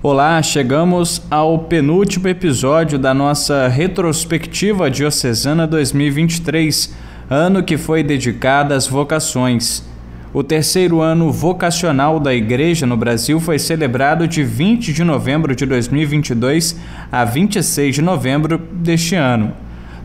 Olá, chegamos ao penúltimo episódio da nossa retrospectiva diocesana 2023, ano que foi dedicado às vocações. O terceiro ano vocacional da Igreja no Brasil foi celebrado de 20 de novembro de 2022 a 26 de novembro deste ano.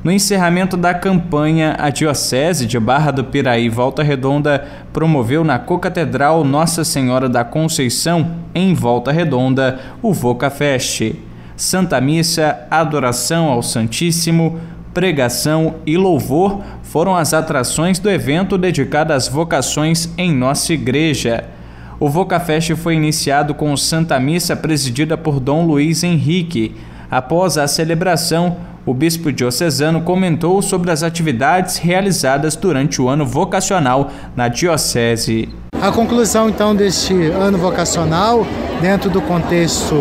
No encerramento da campanha, a Diocese de Barra do Piraí Volta Redonda promoveu na Cocatedral Nossa Senhora da Conceição, em Volta Redonda, o Voca Fest. Santa Missa, adoração ao Santíssimo, pregação e louvor foram as atrações do evento dedicado às vocações em nossa igreja. O Voca Fest foi iniciado com Santa Missa presidida por Dom Luiz Henrique. Após a celebração, o bispo diocesano comentou sobre as atividades realizadas durante o ano vocacional na diocese. A conclusão então deste ano vocacional, dentro do contexto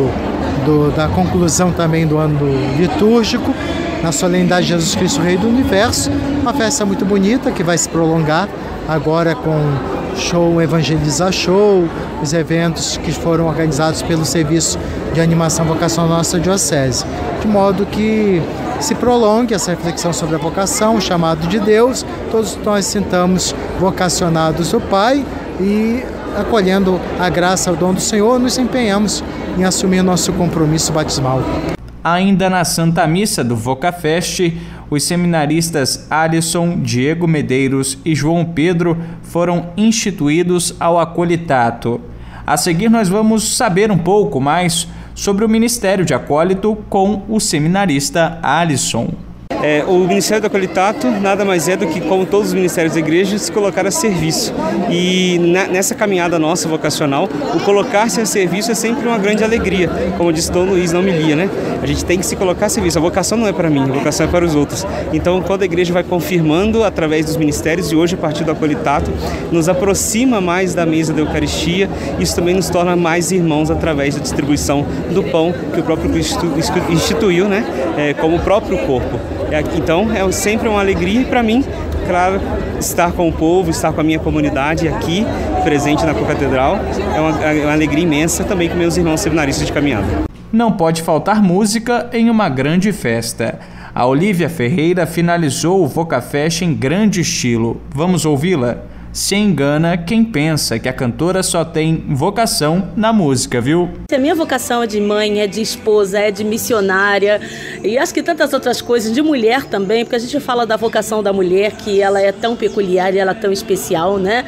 do, da conclusão também do ano litúrgico, na solenidade de Jesus Cristo Rei do Universo, uma festa muito bonita que vai se prolongar agora com show Evangeliza Show, os eventos que foram organizados pelo Serviço de Animação Vocacional da nossa Diocese, de modo que se prolongue essa reflexão sobre a vocação, o chamado de Deus, todos nós sintamos vocacionados do Pai e acolhendo a graça, o dom do Senhor, nos empenhamos em assumir nosso compromisso batismal. Ainda na Santa Missa do VocaFest, os seminaristas Alisson, Diego Medeiros e João Pedro foram instituídos ao acolitato. A seguir, nós vamos saber um pouco mais sobre o Ministério de Acólito com o seminarista Alisson. É, o Ministério do Acolitato nada mais é do que, como todos os ministérios da igreja, se colocar a serviço. E na, nessa caminhada nossa vocacional, o colocar-se a serviço é sempre uma grande alegria, como disse Dom Luiz na homilia, né? A gente tem que se colocar a serviço. A vocação não é para mim, a vocação é para os outros. Então, quando a igreja vai confirmando através dos ministérios, e hoje a partir do Acolitato, nos aproxima mais da mesa da Eucaristia, isso também nos torna mais irmãos através da distribuição do pão que o próprio Cristo instituiu, né? É, como o próprio corpo. É, então é sempre uma alegria para mim, claro, estar com o povo, estar com a minha comunidade aqui, presente na Catedral. É uma, é uma alegria imensa também com meus irmãos seminaristas de caminhada. Não pode faltar música em uma grande festa. A Olivia Ferreira finalizou o Vocafest em grande estilo. Vamos ouvi-la? Se engana quem pensa que a cantora só tem vocação na música, viu? A minha vocação é de mãe, é de esposa, é de missionária e acho que tantas outras coisas, de mulher também, porque a gente fala da vocação da mulher, que ela é tão peculiar e ela é tão especial, né?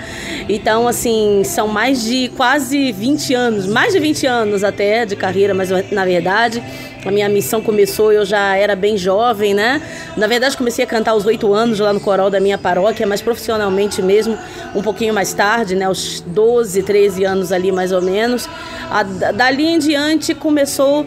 Então, assim, são mais de quase 20 anos, mais de 20 anos até de carreira, mas na verdade a minha missão começou, eu já era bem jovem, né? Na verdade, comecei a cantar aos oito anos lá no coral da minha paróquia, mas profissionalmente mesmo, um pouquinho mais tarde, né? Aos 12, 13 anos ali mais ou menos. A, dali em diante começou uh,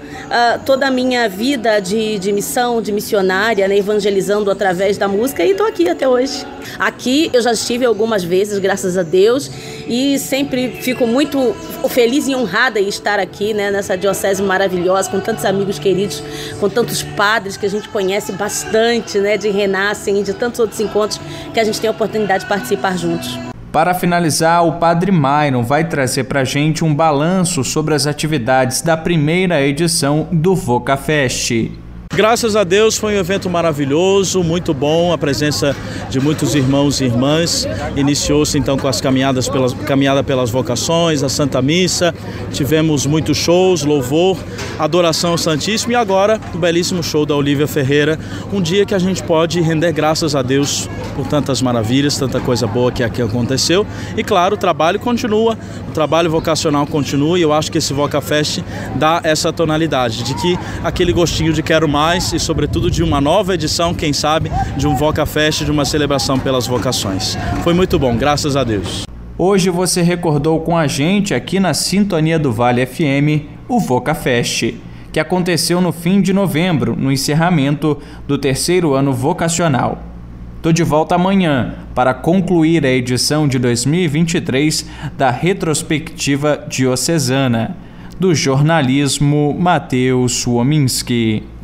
toda a minha vida de, de missão, de missionária, né? evangelizando através da música e estou aqui até hoje. Aqui eu já estive algumas vezes, graças a Deus, e sempre fico muito feliz e honrada em estar aqui, né, nessa diocese maravilhosa, com tantos amigos queridos, com tantos padres que a gente conhece bastante, né, de Renascem e de tantos outros encontros que a gente tem a oportunidade de participar juntos. Para finalizar, o Padre Myron vai trazer para a gente um balanço sobre as atividades da primeira edição do VocaFest. Graças a Deus foi um evento maravilhoso, muito bom, a presença de muitos irmãos e irmãs. Iniciou-se então com as caminhadas pelas, caminhada pelas vocações, a Santa Missa, tivemos muitos shows, louvor, adoração ao Santíssimo e agora o belíssimo show da Olivia Ferreira. Um dia que a gente pode render graças a Deus por tantas maravilhas, tanta coisa boa que aqui aconteceu. E claro, o trabalho continua, o trabalho vocacional continua e eu acho que esse VocaFest dá essa tonalidade de que aquele gostinho de quero mais mais e, sobretudo, de uma nova edição, quem sabe, de um Voca Fest, de uma celebração pelas vocações. Foi muito bom, graças a Deus. Hoje você recordou com a gente aqui na Sintonia do Vale FM o Voca Fest, que aconteceu no fim de novembro, no encerramento do terceiro ano vocacional. Tô de volta amanhã para concluir a edição de 2023 da retrospectiva diocesana do jornalismo Matheus Suominski.